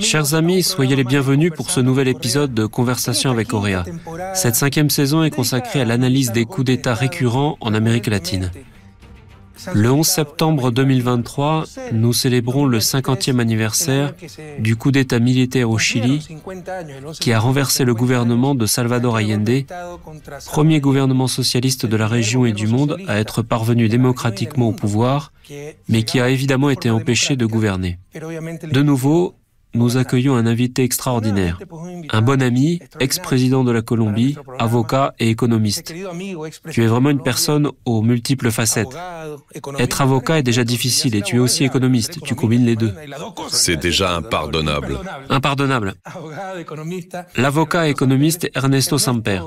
Chers amis, soyez les bienvenus pour ce nouvel épisode de Conversation avec Auréa. Cette cinquième saison est consacrée à l'analyse des coups d'État récurrents en Amérique latine. Le 11 septembre 2023, nous célébrons le 50e anniversaire du coup d'État militaire au Chili qui a renversé le gouvernement de Salvador Allende, premier gouvernement socialiste de la région et du monde à être parvenu démocratiquement au pouvoir, mais qui a évidemment été empêché de gouverner. De nouveau, nous accueillons un invité extraordinaire, un bon ami, ex-président de la Colombie, avocat et économiste. Tu es vraiment une personne aux multiples facettes. Être avocat est déjà difficile et tu es aussi économiste. Tu combines les deux. C'est déjà impardonnable. Impardonnable. L'avocat économiste Ernesto Samper.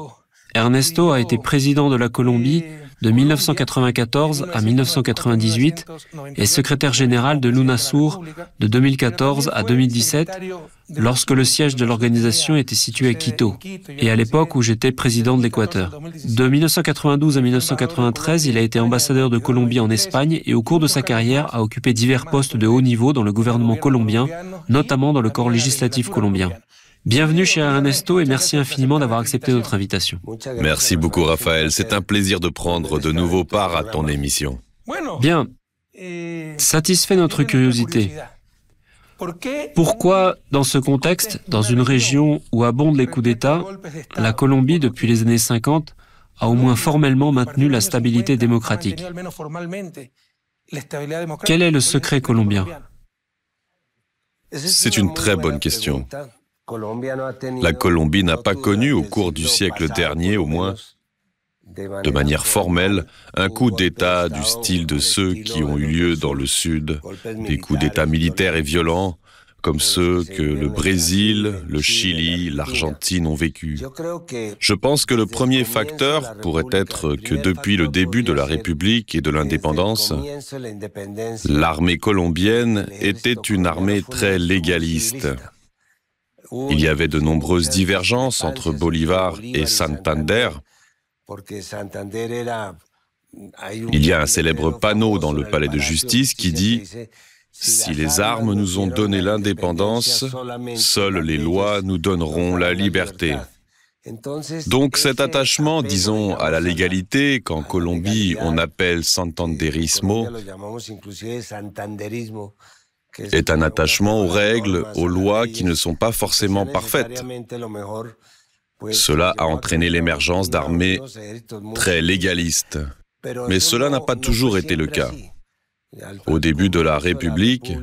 Ernesto a été président de la Colombie de 1994 à 1998 et secrétaire général de l'UNASUR de 2014 à 2017 lorsque le siège de l'organisation était situé à Quito et à l'époque où j'étais président de l'Équateur. De 1992 à 1993, il a été ambassadeur de Colombie en Espagne et au cours de sa carrière a occupé divers postes de haut niveau dans le gouvernement colombien, notamment dans le corps législatif colombien. Bienvenue chez Ernesto et merci infiniment d'avoir accepté notre invitation. Merci beaucoup Raphaël, c'est un plaisir de prendre de nouveau part à ton émission. Bien, satisfait notre curiosité. Pourquoi, dans ce contexte, dans une région où abondent les coups d'État, la Colombie, depuis les années 50, a au moins formellement maintenu la stabilité démocratique Quel est le secret colombien? C'est une très bonne question. La Colombie n'a pas connu au cours du siècle dernier au moins, de manière formelle, un coup d'État du style de ceux qui ont eu lieu dans le Sud, des coups d'État militaires et violents, comme ceux que le Brésil, le Chili, l'Argentine ont vécu. Je pense que le premier facteur pourrait être que depuis le début de la République et de l'indépendance, l'armée colombienne était une armée très légaliste. Il y avait de nombreuses divergences entre Bolivar et Santander. Il y a un célèbre panneau dans le palais de justice qui dit Si les armes nous ont donné l'indépendance, seules les lois nous donneront la liberté. Donc cet attachement, disons, à la légalité, qu'en Colombie on appelle santanderismo, est un attachement aux règles, aux lois qui ne sont pas forcément parfaites. Cela a entraîné l'émergence d'armées très légalistes. Mais cela n'a pas toujours été le cas. Au début de la République,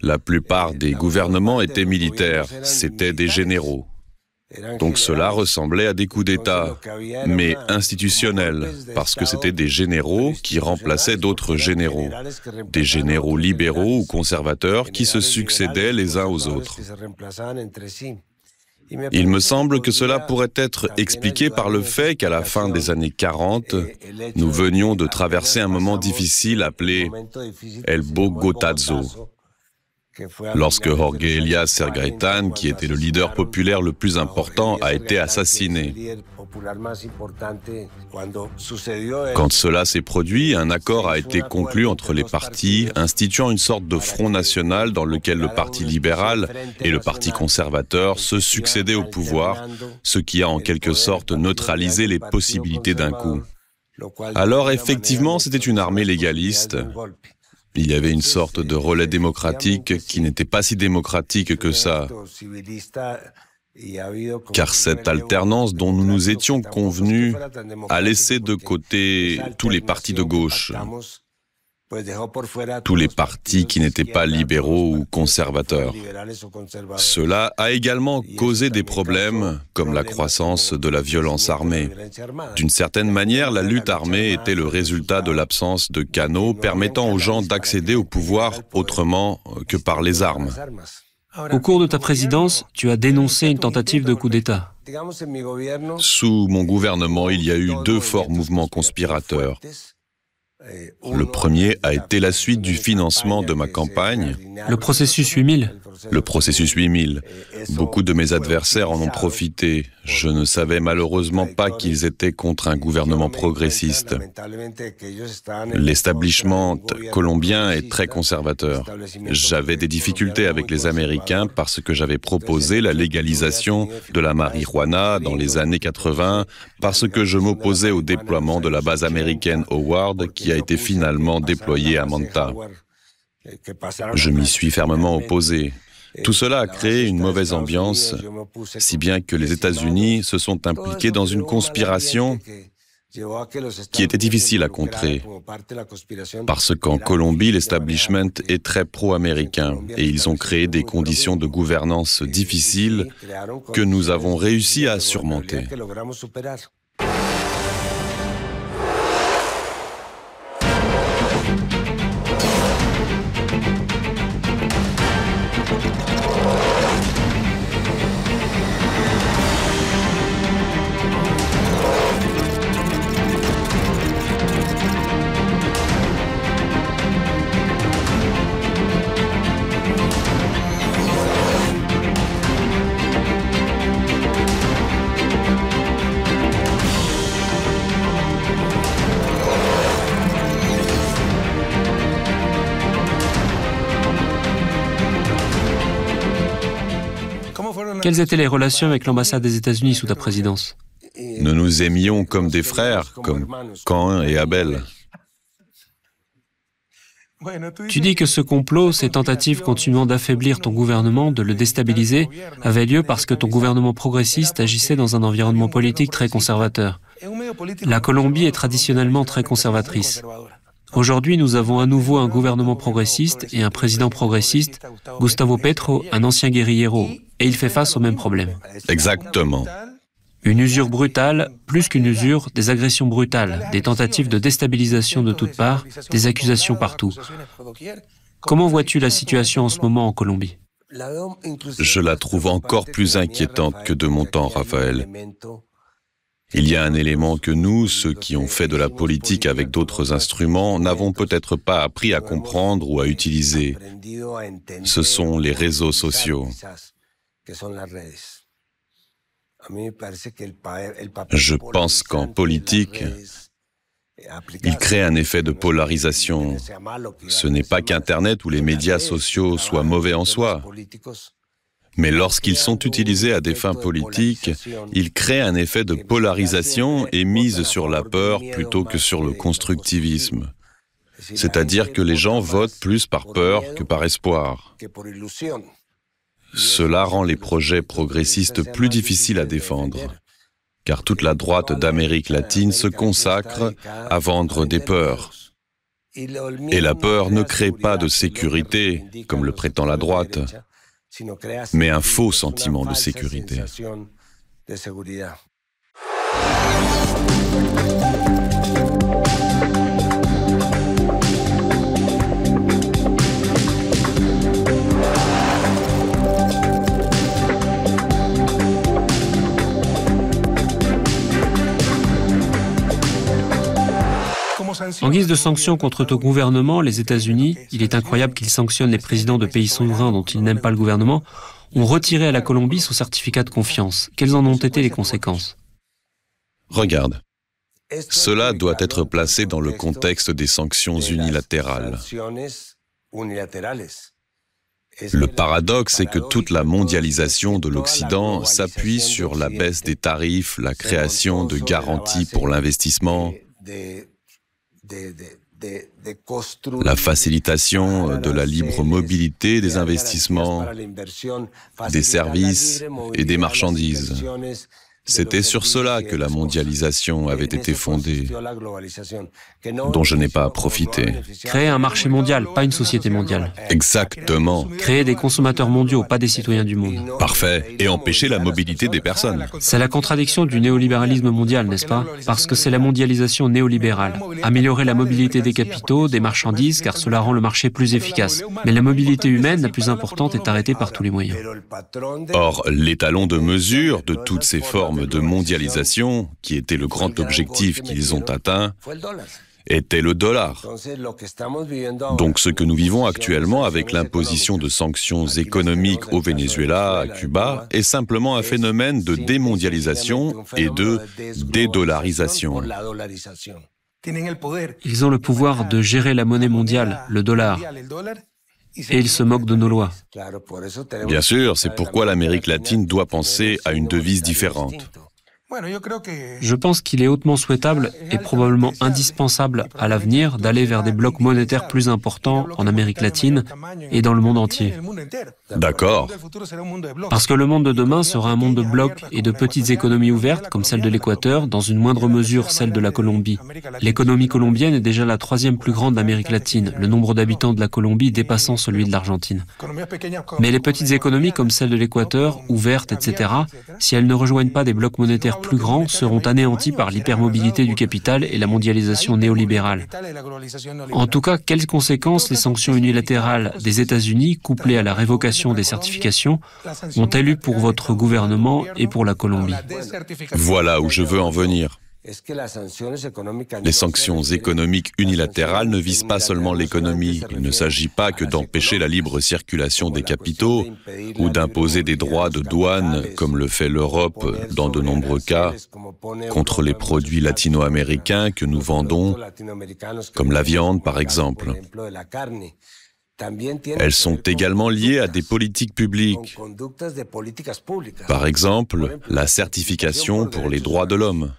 la plupart des gouvernements étaient militaires, c'étaient des généraux. Donc cela ressemblait à des coups d'État, mais institutionnels, parce que c'était des généraux qui remplaçaient d'autres généraux, des généraux libéraux ou conservateurs qui se succédaient les uns aux autres. Il me semble que cela pourrait être expliqué par le fait qu'à la fin des années 40, nous venions de traverser un moment difficile appelé El Bogotazo, lorsque Jorge Elias Sergaitan, qui était le leader populaire le plus important, a été assassiné. Quand cela s'est produit, un accord a été conclu entre les partis, instituant une sorte de front national dans lequel le Parti libéral et le Parti conservateur se succédaient au pouvoir, ce qui a en quelque sorte neutralisé les possibilités d'un coup. Alors effectivement, c'était une armée légaliste, il y avait une sorte de relais démocratique qui n'était pas si démocratique que ça. Car cette alternance dont nous nous étions convenus a laissé de côté tous les partis de gauche tous les partis qui n'étaient pas libéraux ou conservateurs. Cela a également causé des problèmes comme la croissance de la violence armée. D'une certaine manière, la lutte armée était le résultat de l'absence de canaux permettant aux gens d'accéder au pouvoir autrement que par les armes. Au cours de ta présidence, tu as dénoncé une tentative de coup d'État. Sous mon gouvernement, il y a eu deux forts mouvements conspirateurs Le premier a été la suite du financement de ma campagne. Le processus 8000 Le processus 8000. Beaucoup de mes adversaires en ont profité. Je ne savais malheureusement pas qu'ils étaient contre un gouvernement progressiste. L'establishment colombien est très conservateur. J'avais des difficultés avec les Américains parce que j'avais proposé la légalisation de la marijuana dans les années 80, parce que je m'opposais au déploiement de la base américaine Howard qui a été finalement déployée à Manta. Je m'y suis fermement opposé. Tout cela a créé une mauvaise ambiance, si bien que les États-Unis se sont impliqués dans une conspiration qui était difficile à contrer, parce qu'en Colombie, l'establishment est très pro-américain et ils ont créé des conditions de gouvernance difficiles que nous avons réussi à surmonter. Quelles étaient les relations avec l'ambassade des États-Unis sous ta présidence Nous nous aimions comme des frères, comme Cain et Abel. Tu dis que ce complot, ces tentatives continuant d'affaiblir ton gouvernement, de le déstabiliser, avaient lieu parce que ton gouvernement progressiste agissait dans un environnement politique très conservateur. La Colombie est traditionnellement très conservatrice. Aujourd'hui, nous avons à nouveau un gouvernement progressiste et un président progressiste, Gustavo Petro, un ancien guerrillero, et il fait face au même problème. Exactement. Une usure brutale, plus qu'une usure, des agressions brutales, des tentatives de déstabilisation de toutes parts, des accusations partout. Comment vois-tu la situation en ce moment en Colombie? Je la trouve encore plus inquiétante que de mon temps, Raphaël. Il y a un élément que nous, ceux qui ont fait de la politique avec d'autres instruments, n'avons peut-être pas appris à comprendre ou à utiliser. Ce sont les réseaux sociaux. Je pense qu'en politique, il crée un effet de polarisation. Ce n'est pas qu'Internet ou les médias sociaux soient mauvais en soi. Mais lorsqu'ils sont utilisés à des fins politiques, ils créent un effet de polarisation et misent sur la peur plutôt que sur le constructivisme. C'est-à-dire que les gens votent plus par peur que par espoir. Cela rend les projets progressistes plus difficiles à défendre, car toute la droite d'Amérique latine se consacre à vendre des peurs. Et la peur ne crée pas de sécurité, comme le prétend la droite, mais un faux sentiment de sécurité. En guise de sanctions contre ton gouvernement, les États-Unis, il est incroyable qu'ils sanctionnent les présidents de pays souverains dont ils n'aiment pas le gouvernement, ont retiré à la Colombie son certificat de confiance. Quelles en ont été les conséquences? Regarde. Cela doit être placé dans le contexte des sanctions unilatérales. Le paradoxe est que toute la mondialisation de l'Occident s'appuie sur la baisse des tarifs, la création de garanties pour l'investissement, la facilitation de la libre mobilité des investissements, des services et des marchandises. C'était sur cela que la mondialisation avait été fondée, dont je n'ai pas profité. Créer un marché mondial, pas une société mondiale. Exactement. Créer des consommateurs mondiaux, pas des citoyens du monde. Parfait. Et empêcher la mobilité des personnes. C'est la contradiction du néolibéralisme mondial, n'est-ce pas? Parce que c'est la mondialisation néolibérale. Améliorer la mobilité des capitaux, des marchandises, car cela rend le marché plus efficace. Mais la mobilité humaine, la plus importante, est arrêtée par tous les moyens. Or, l'étalon de mesure de toutes ces formes de mondialisation, qui était le grand objectif qu'ils ont atteint, était le dollar. Donc ce que nous vivons actuellement avec l'imposition de sanctions économiques au Venezuela, à Cuba, est simplement un phénomène de démondialisation et de dédollarisation. Ils ont le pouvoir de gérer la monnaie mondiale, le dollar, et ils se moquent de nos lois. Bien sûr, c'est pourquoi l'Amérique latine doit penser à une devise différente. Je pense qu'il est hautement souhaitable et probablement indispensable à l'avenir d'aller vers des blocs monétaires plus importants en Amérique latine et dans le monde entier. D'accord. Parce que le monde de demain sera un monde de blocs et de petites économies ouvertes comme celle de l'Équateur, dans une moindre mesure celle de la Colombie. L'économie colombienne est déjà la troisième plus grande d'Amérique latine, le nombre d'habitants de la Colombie dépassant celui de l'Argentine. Mais les petites économies comme celle de l'Équateur, ouvertes, etc., si elles ne rejoignent pas des blocs monétaires plus grands seront anéantis par l'hypermobilité du capital et la mondialisation néolibérale. En tout cas, quelles conséquences les sanctions unilatérales des États-Unis, couplées à la révocation des certifications, ont-elles eu pour votre gouvernement et pour la Colombie? Voilà où je veux en venir. Les sanctions économiques unilatérales ne visent pas seulement l'économie. Il ne s'agit pas que d'empêcher la libre circulation des capitaux ou d'imposer des droits de douane, comme le fait l'Europe dans de nombreux cas, contre les produits latino-américains que nous vendons, comme la viande par exemple. Elles sont également liées à des politiques publiques. Par exemple, la certification pour les droits de l'homme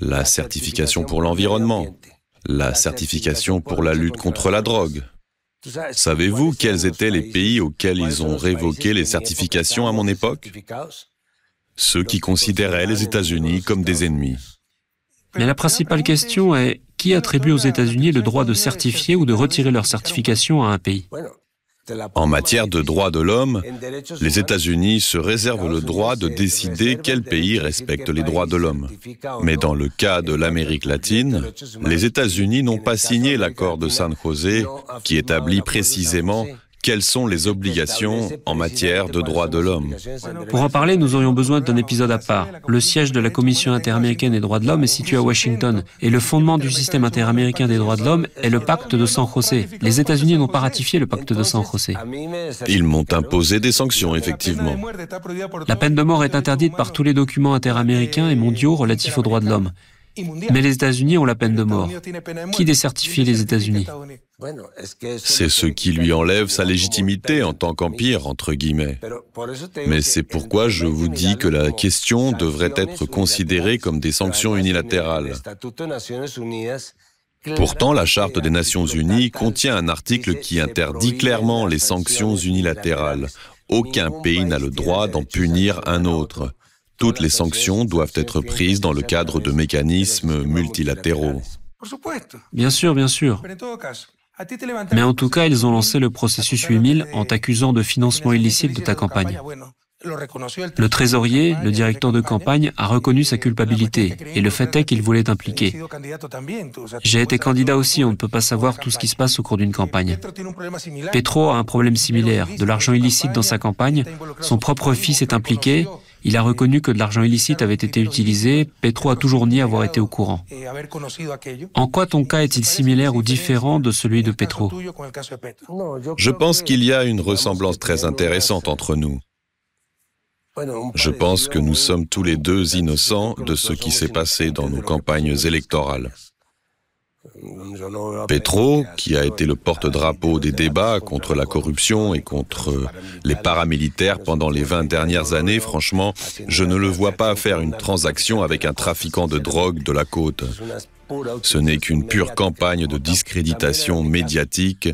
la certification pour l'environnement, la certification pour la lutte contre la drogue. Savez-vous quels étaient les pays auxquels ils ont révoqué les certifications à mon époque? Ceux qui considéraient les États-Unis comme des ennemis. Mais la principale question est qui attribue aux États-Unis le droit de certifier ou de retirer leur certification à un pays? En matière de droits de l'homme, les États-Unis se réservent le droit de décider quel pays respecte les droits de l'homme. Mais dans le cas de l'Amérique latine, les États-Unis n'ont pas signé l'accord de San José qui établit précisément quelles sont les obligations en matière de droits de l'homme Pour en parler, nous aurions besoin d'un épisode à part. Le siège de la Commission interaméricaine des droits de l'homme est situé à Washington et le fondement du système interaméricain des droits de l'homme est le pacte de San José. Les États-Unis n'ont pas ratifié le pacte de San José. Ils m'ont imposé des sanctions, effectivement. La peine de mort est interdite par tous les documents interaméricains et mondiaux relatifs aux droits de l'homme. Mais les États-Unis ont la peine de mort. Qui décertifie les États-Unis? C'est ce qui lui enlève sa légitimité en tant qu'empire, entre guillemets. Mais c'est pourquoi je vous dis que la question devrait être considérée comme des sanctions unilatérales. Pourtant, la Charte des Nations Unies contient un article qui interdit clairement les sanctions unilatérales. Aucun pays n'a le droit d'en punir un autre. Toutes les sanctions doivent être prises dans le cadre de mécanismes multilatéraux. Bien sûr, bien sûr. Mais en tout cas, ils ont lancé le processus 8000 en t'accusant de financement illicite de ta campagne. Le trésorier, le directeur de campagne, a reconnu sa culpabilité et le fait est qu'il voulait t'impliquer. J'ai été candidat aussi, on ne peut pas savoir tout ce qui se passe au cours d'une campagne. Petro a un problème similaire, de l'argent illicite dans sa campagne, son propre fils est impliqué il a reconnu que de l'argent illicite avait été utilisé. Petro a toujours nié avoir été au courant. En quoi ton cas est-il similaire ou différent de celui de Petro? Je pense qu'il y a une ressemblance très intéressante entre nous. Je pense que nous sommes tous les deux innocents de ce qui s'est passé dans nos campagnes électorales. Petro, qui a été le porte-drapeau des débats contre la corruption et contre les paramilitaires pendant les 20 dernières années, franchement, je ne le vois pas faire une transaction avec un trafiquant de drogue de la côte. Ce n'est qu'une pure campagne de discréditation médiatique,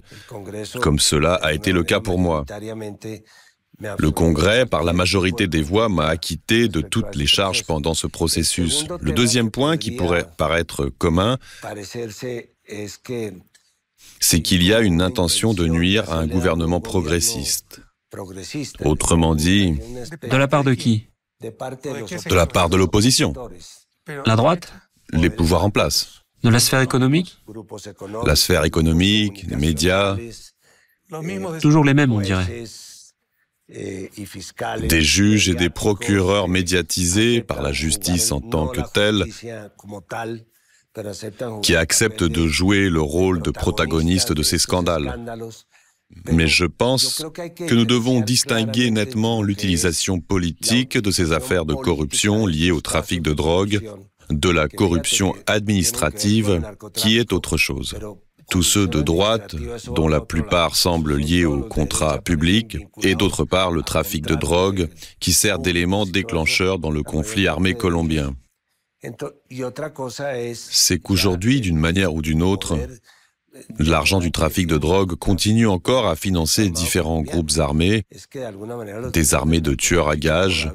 comme cela a été le cas pour moi. Le Congrès, par la majorité des voix, m'a acquitté de toutes les charges pendant ce processus. Le deuxième point qui pourrait paraître commun, c'est qu'il y a une intention de nuire à un gouvernement progressiste. Autrement dit... De la part de qui? De la part de l'opposition. La droite? Les pouvoirs en place. De la sphère économique? La sphère économique, les médias. Toujours les mêmes, on dirait. Des juges et des procureurs médiatisés par la justice en tant que telle qui acceptent de jouer le rôle de protagonistes de ces scandales. Mais je pense que nous devons distinguer nettement l'utilisation politique de ces affaires de corruption liées au trafic de drogue de la corruption administrative qui est autre chose. Tous ceux de droite, dont la plupart semblent liés aux contrats publics, et d'autre part le trafic de drogue, qui sert d'élément déclencheur dans le conflit armé colombien. C'est qu'aujourd'hui, d'une manière ou d'une autre, L'argent du trafic de drogue continue encore à financer différents groupes armés, des armées de tueurs à gages,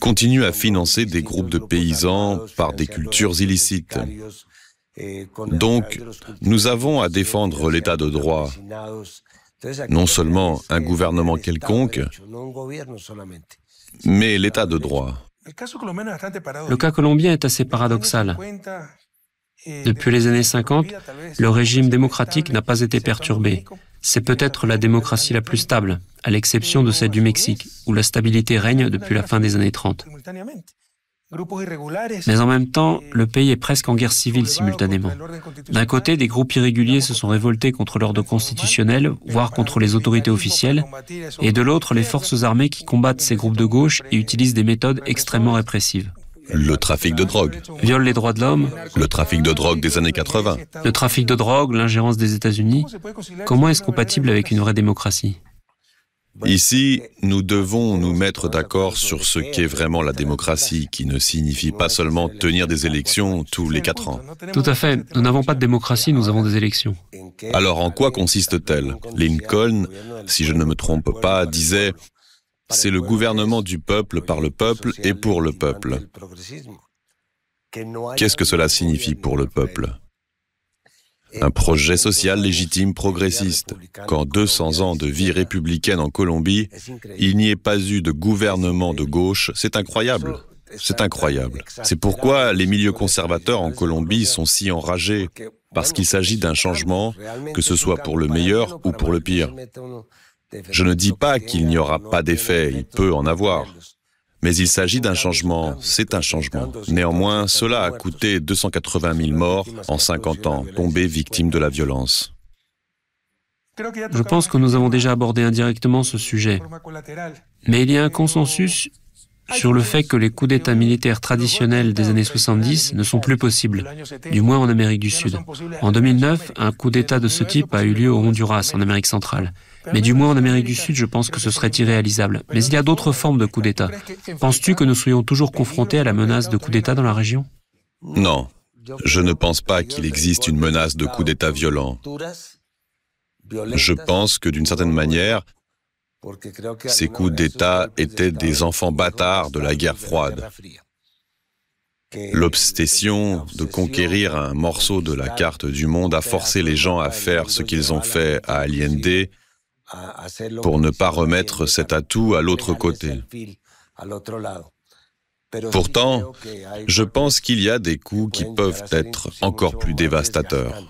continue à financer des groupes de paysans par des cultures illicites. Donc, nous avons à défendre l'état de droit, non seulement un gouvernement quelconque, mais l'état de droit. Le cas colombien est assez paradoxal. Depuis les années 50, le régime démocratique n'a pas été perturbé. C'est peut-être la démocratie la plus stable, à l'exception de celle du Mexique, où la stabilité règne depuis la fin des années 30. Mais en même temps, le pays est presque en guerre civile simultanément. D'un côté, des groupes irréguliers se sont révoltés contre l'ordre constitutionnel, voire contre les autorités officielles, et de l'autre, les forces armées qui combattent ces groupes de gauche et utilisent des méthodes extrêmement répressives. Le trafic de drogue. Viole les droits de l'homme. Le trafic de drogue des années 80. Le trafic de drogue, l'ingérence des États-Unis. Comment est-ce compatible avec une vraie démocratie? Ici, nous devons nous mettre d'accord sur ce qu'est vraiment la démocratie, qui ne signifie pas seulement tenir des élections tous les quatre ans. Tout à fait. Nous n'avons pas de démocratie, nous avons des élections. Alors en quoi consiste-t-elle? Lincoln, si je ne me trompe pas, disait c'est le gouvernement du peuple par le peuple et pour le peuple. Qu'est-ce que cela signifie pour le peuple? Un projet social légitime progressiste. Qu'en 200 ans de vie républicaine en Colombie, il n'y ait pas eu de gouvernement de gauche, c'est incroyable. C'est incroyable. C'est pourquoi les milieux conservateurs en Colombie sont si enragés, parce qu'il s'agit d'un changement, que ce soit pour le meilleur ou pour le pire. Je ne dis pas qu'il n'y aura pas d'effet, il peut en avoir. Mais il s'agit d'un changement, c'est un changement. Néanmoins, cela a coûté 280 000 morts en 50 ans, tombés victimes de la violence. Je pense que nous avons déjà abordé indirectement ce sujet. Mais il y a un consensus sur le fait que les coups d'État militaires traditionnels des années 70 ne sont plus possibles, du moins en Amérique du Sud. En 2009, un coup d'État de ce type a eu lieu au Honduras, en Amérique centrale. Mais du moins en Amérique du Sud, je pense que ce serait irréalisable. Mais il y a d'autres formes de coups d'État. Penses-tu que nous soyons toujours confrontés à la menace de coup d'État dans la région? Non. Je ne pense pas qu'il existe une menace de coup d'État violent. Je pense que d'une certaine manière, ces coups d'État étaient des enfants bâtards de la guerre froide. L'obsession de conquérir un morceau de la carte du monde a forcé les gens à faire ce qu'ils ont fait à Allende pour ne pas remettre cet atout à l'autre côté. Pourtant, je pense qu'il y a des coups qui peuvent être encore plus dévastateurs.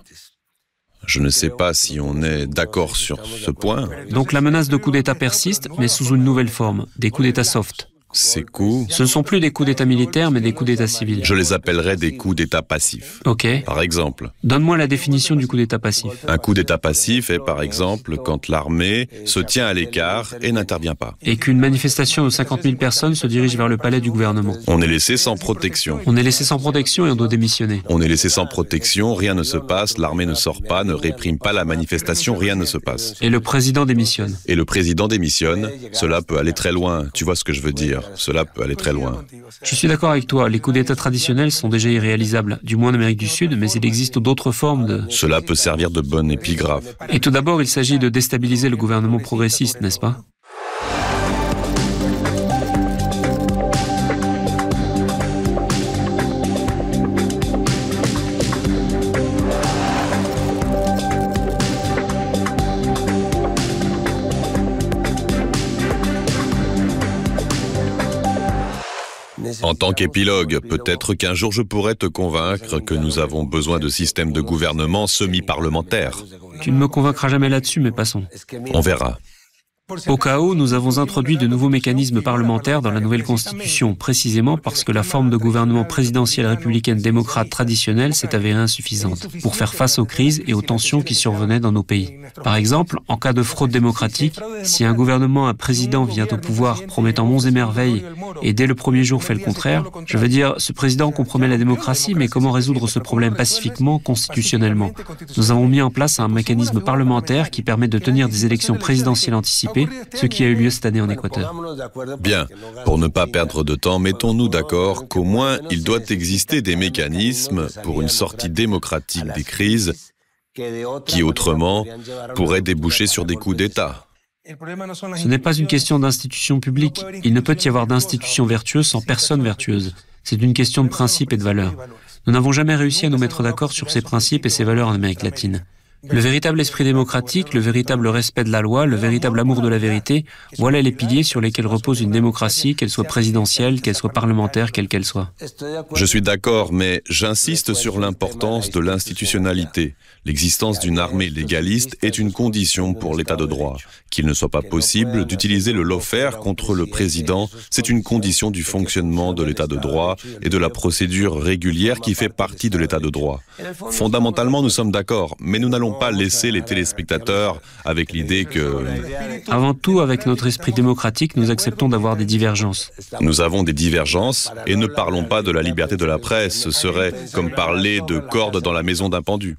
Je ne sais pas si on est d'accord sur ce point. Donc la menace de coup d'État persiste, mais sous une nouvelle forme, des coups d'État soft. Ces coups Ce ne sont plus des coups d'État militaires, mais des coups d'État civils. Je les appellerais des coups d'État passifs. Ok. Par exemple. Donne-moi la définition du coup d'État passif. Un coup d'État passif est, par exemple, quand l'armée se tient à l'écart et n'intervient pas. Et qu'une manifestation de 50 000 personnes se dirige vers le palais du gouvernement. On est laissé sans protection. On est laissé sans protection et on doit démissionner. On est laissé sans protection, rien ne se passe, l'armée ne sort pas, ne réprime pas la manifestation, rien ne se passe. Et le président démissionne. Et le président démissionne, cela peut aller très loin, tu vois ce que je veux dire. Cela peut aller très loin. Je suis d'accord avec toi, les coups d'État traditionnels sont déjà irréalisables, du moins en Amérique du Sud, mais il existe d'autres formes de... Cela peut servir de bonne épigraphe. Et tout d'abord, il s'agit de déstabiliser le gouvernement progressiste, n'est-ce pas? En tant qu'épilogue, peut-être qu'un jour je pourrais te convaincre que nous avons besoin de systèmes de gouvernement semi-parlementaires. Tu ne me convaincras jamais là-dessus, mais passons. On verra. Au cas où, nous avons introduit de nouveaux mécanismes parlementaires dans la nouvelle constitution, précisément parce que la forme de gouvernement présidentiel républicaine démocrate traditionnelle s'est avérée insuffisante pour faire face aux crises et aux tensions qui survenaient dans nos pays. Par exemple, en cas de fraude démocratique, si un gouvernement, un président vient au pouvoir promettant monts et merveilles et dès le premier jour fait le contraire, je veux dire, ce président compromet la démocratie, mais comment résoudre ce problème pacifiquement, constitutionnellement? Nous avons mis en place un mécanisme parlementaire qui permet de tenir des élections présidentielles anticipées ce qui a eu lieu cette année en Équateur. Bien, pour ne pas perdre de temps, mettons-nous d'accord qu'au moins il doit exister des mécanismes pour une sortie démocratique des crises qui autrement pourraient déboucher sur des coups d'État. Ce n'est pas une question d'institution publique. Il ne peut y avoir d'institution vertueuse sans personne vertueuse. C'est une question de principe et de valeur. Nous n'avons jamais réussi à nous mettre d'accord sur ces principes et ces valeurs en Amérique latine. Le véritable esprit démocratique, le véritable respect de la loi, le véritable amour de la vérité, voilà les piliers sur lesquels repose une démocratie, qu'elle soit présidentielle, qu'elle soit parlementaire, quelle qu'elle soit. Je suis d'accord, mais j'insiste sur l'importance de l'institutionnalité. L'existence d'une armée légaliste est une condition pour l'état de droit. Qu'il ne soit pas possible d'utiliser le lawfare contre le président, c'est une condition du fonctionnement de l'état de droit et de la procédure régulière qui fait partie de l'état de droit. Fondamentalement, nous sommes d'accord, mais nous n'allons pas laisser les téléspectateurs avec l'idée que... Avant tout, avec notre esprit démocratique, nous acceptons d'avoir des divergences. Nous avons des divergences et ne parlons pas de la liberté de la presse. Ce serait comme parler de cordes dans la maison d'un pendu.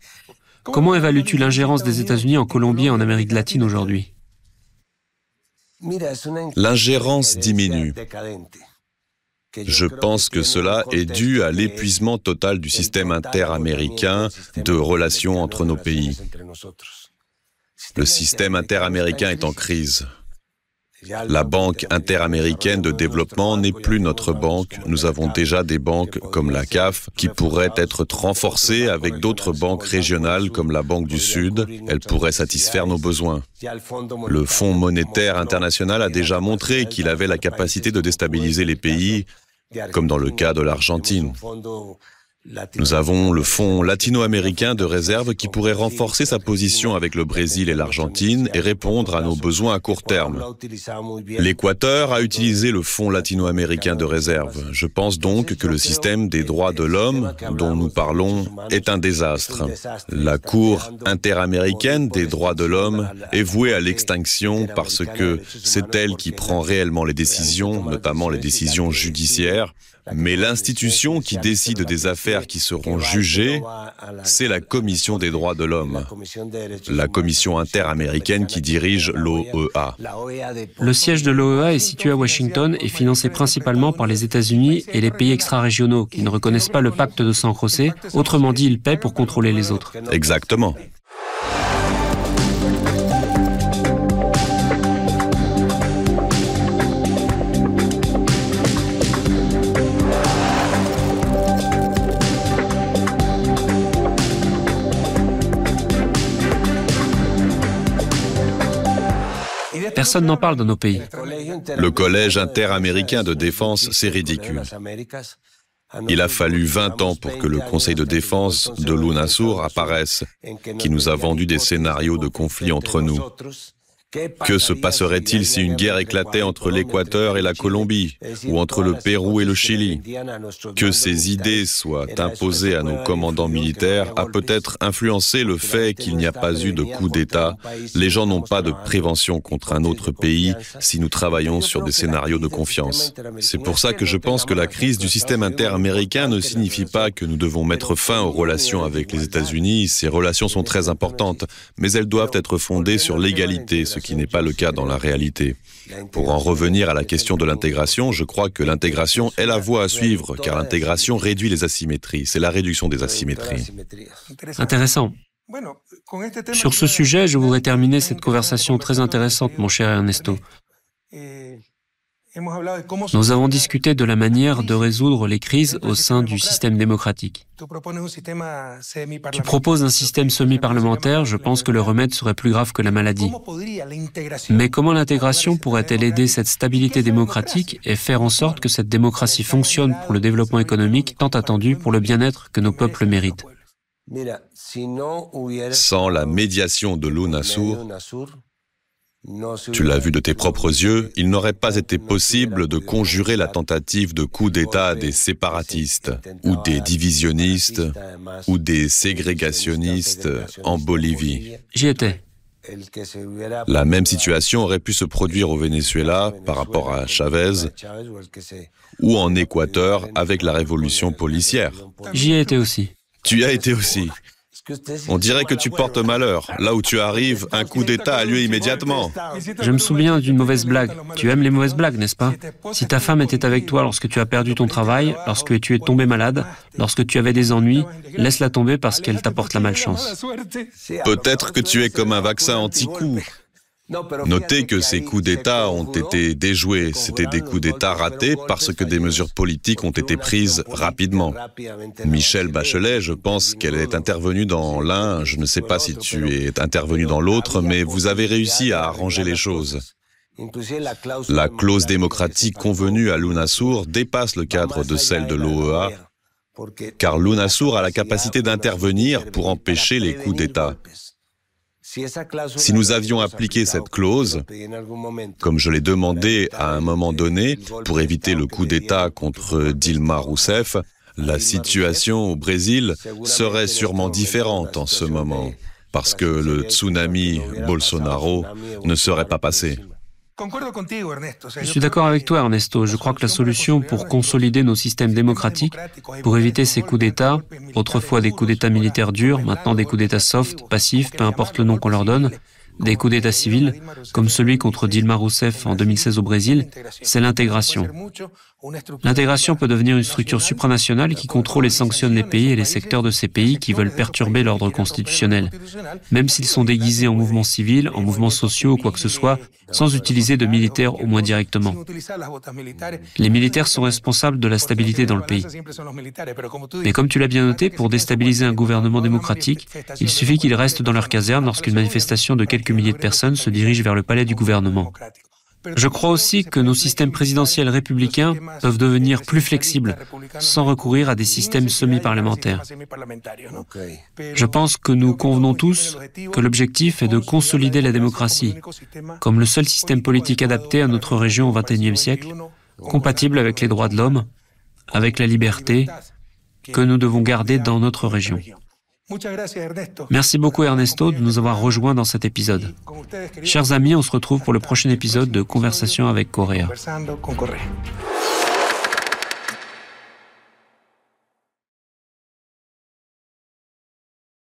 Comment évalues-tu l'ingérence des États-Unis en Colombie et en Amérique latine aujourd'hui? L'ingérence diminue. Je pense que cela est dû à l'épuisement total du système interaméricain de relations entre nos pays. Le système interaméricain est en crise. La Banque interaméricaine de développement n'est plus notre banque. Nous avons déjà des banques comme la CAF qui pourraient être renforcées avec d'autres banques régionales comme la Banque du Sud. Elles pourraient satisfaire nos besoins. Le Fonds monétaire international a déjà montré qu'il avait la capacité de déstabiliser les pays, comme dans le cas de l'Argentine. Nous avons le Fonds latino-américain de réserve qui pourrait renforcer sa position avec le Brésil et l'Argentine et répondre à nos besoins à court terme. L'Équateur a utilisé le Fonds latino-américain de réserve. Je pense donc que le système des droits de l'homme dont nous parlons est un désastre. La Cour interaméricaine des droits de l'homme est vouée à l'extinction parce que c'est elle qui prend réellement les décisions, notamment les décisions judiciaires, mais l'institution qui décide des affaires qui seront jugées, c'est la Commission des droits de l'homme, la commission interaméricaine qui dirige l'OEA. Le siège de l'OEA est situé à Washington et financé principalement par les États-Unis et les pays extra-régionaux qui ne reconnaissent pas le pacte de San José. Autrement dit, ils paient pour contrôler les autres. Exactement. Personne n'en parle dans nos pays. Le Collège interaméricain de défense, c'est ridicule. Il a fallu 20 ans pour que le Conseil de défense de l'UNASUR apparaisse, qui nous a vendu des scénarios de conflit entre nous. Que se passerait-il si une guerre éclatait entre l'Équateur et la Colombie, ou entre le Pérou et le Chili? Que ces idées soient imposées à nos commandants militaires a peut-être influencé le fait qu'il n'y a pas eu de coup d'État. Les gens n'ont pas de prévention contre un autre pays si nous travaillons sur des scénarios de confiance. C'est pour ça que je pense que la crise du système interaméricain ne signifie pas que nous devons mettre fin aux relations avec les États-Unis. Ces relations sont très importantes, mais elles doivent être fondées sur l'égalité, ce qui n'est pas le cas dans la réalité. Pour en revenir à la question de l'intégration, je crois que l'intégration est la voie à suivre, car l'intégration réduit les asymétries. C'est la réduction des asymétries. Intéressant. Sur ce sujet, je voudrais terminer cette conversation très intéressante, mon cher Ernesto. Nous avons discuté de la manière de résoudre les crises au sein du système démocratique. Tu proposes un système semi-parlementaire, je pense que le remède serait plus grave que la maladie. Mais comment l'intégration pourrait-elle aider cette stabilité démocratique et faire en sorte que cette démocratie fonctionne pour le développement économique tant attendu pour le bien-être que nos peuples méritent. Sans la médiation de l'UNASUR, Tu l'as vu de tes propres yeux, il n'aurait pas été possible de conjurer la tentative de coup d'État des séparatistes, ou des divisionnistes, ou des ségrégationnistes en Bolivie. J'y étais. La même situation aurait pu se produire au Venezuela par rapport à Chavez ou en Équateur avec la révolution policière. J'y ai été aussi. Tu y as été aussi. On dirait que tu portes malheur. Là où tu arrives, un coup d'État a lieu immédiatement. Je me souviens d'une mauvaise blague. Tu aimes les mauvaises blagues, n'est-ce pas Si ta femme était avec toi lorsque tu as perdu ton travail, lorsque tu es tombé malade, lorsque tu avais des ennuis, laisse-la tomber parce qu'elle t'apporte la malchance. Peut-être que tu es comme un vaccin anti-coup. Notez que ces coups d'État ont été déjoués. C'était des coups d'État ratés parce que des mesures politiques ont été prises rapidement. Michel Bachelet, je pense qu'elle est intervenue dans l'un, je ne sais pas si tu es intervenu dans l'autre, mais vous avez réussi à arranger les choses. La clause démocratique convenue à l'UNASUR dépasse le cadre de celle de l'OEA, car l'UNASUR a la capacité d'intervenir pour empêcher les coups d'État. Si nous avions appliqué cette clause, comme je l'ai demandé à un moment donné, pour éviter le coup d'État contre Dilma Rousseff, la situation au Brésil serait sûrement différente en ce moment, parce que le tsunami Bolsonaro ne serait pas passé. Je suis d'accord avec toi, Ernesto. Je crois que la solution pour consolider nos systèmes démocratiques, pour éviter ces coups d'État, autrefois des coups d'État militaires durs, maintenant des coups d'État soft, passifs, peu importe le nom qu'on leur donne, des coups d'État civils, comme celui contre Dilma Rousseff en 2016 au Brésil, c'est l'intégration. L'intégration peut devenir une structure supranationale qui contrôle et sanctionne les pays et les secteurs de ces pays qui veulent perturber l'ordre constitutionnel, même s'ils sont déguisés en mouvements civils, en mouvements sociaux ou quoi que ce soit, sans utiliser de militaires au moins directement. Les militaires sont responsables de la stabilité dans le pays. Mais comme tu l'as bien noté, pour déstabiliser un gouvernement démocratique, il suffit qu'ils restent dans leur caserne lorsqu'une manifestation de quelques milliers de personnes se dirige vers le palais du gouvernement. Je crois aussi que nos systèmes présidentiels républicains peuvent devenir plus flexibles sans recourir à des systèmes semi-parlementaires. Je pense que nous convenons tous que l'objectif est de consolider la démocratie comme le seul système politique adapté à notre région au XXIe siècle, compatible avec les droits de l'homme, avec la liberté que nous devons garder dans notre région. Merci beaucoup Ernesto de nous avoir rejoints dans cet épisode. Chers amis, on se retrouve pour le prochain épisode de Conversation avec Correa.